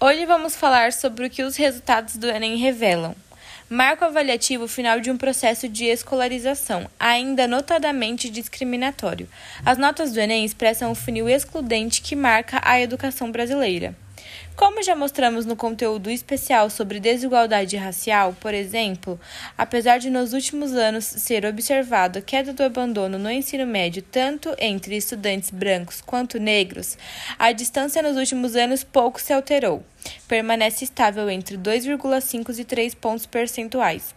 Hoje vamos falar sobre o que os resultados do Enem revelam. Marco avaliativo final de um processo de escolarização, ainda notadamente discriminatório. As notas do Enem expressam o funil excludente que marca a educação brasileira. Como já mostramos no conteúdo especial sobre desigualdade racial, por exemplo, apesar de nos últimos anos ser observado a queda do abandono no ensino médio tanto entre estudantes brancos quanto negros, a distância nos últimos anos pouco se alterou. Permanece estável entre 2,5 e 3 pontos percentuais.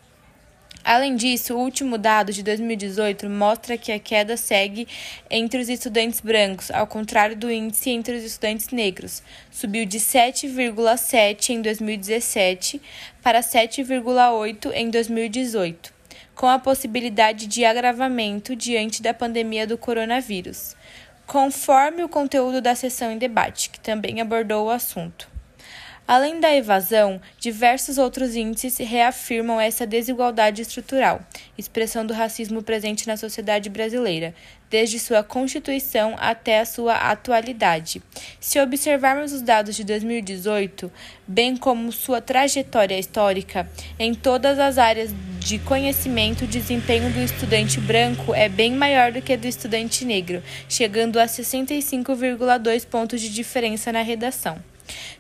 Além disso, o último dado de 2018 mostra que a queda segue entre os estudantes brancos, ao contrário do índice entre os estudantes negros. Subiu de 7,7 em 2017 para 7,8 em 2018, com a possibilidade de agravamento diante da pandemia do coronavírus, conforme o conteúdo da sessão em debate, que também abordou o assunto. Além da evasão, diversos outros índices reafirmam essa desigualdade estrutural, expressão do racismo presente na sociedade brasileira, desde sua constituição até a sua atualidade. Se observarmos os dados de 2018, bem como sua trajetória histórica, em todas as áreas de conhecimento, o desempenho do estudante branco é bem maior do que do estudante negro, chegando a 65,2 pontos de diferença na redação.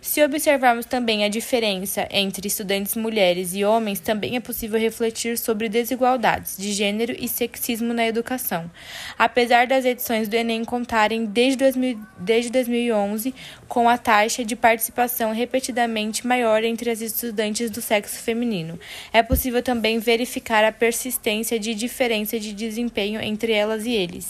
Se observarmos também a diferença entre estudantes mulheres e homens, também é possível refletir sobre desigualdades de gênero e sexismo na educação. Apesar das edições do Enem contarem desde, 2000, desde 2011 com a taxa de participação repetidamente maior entre as estudantes do sexo feminino, é possível também verificar a persistência de diferença de desempenho entre elas e eles.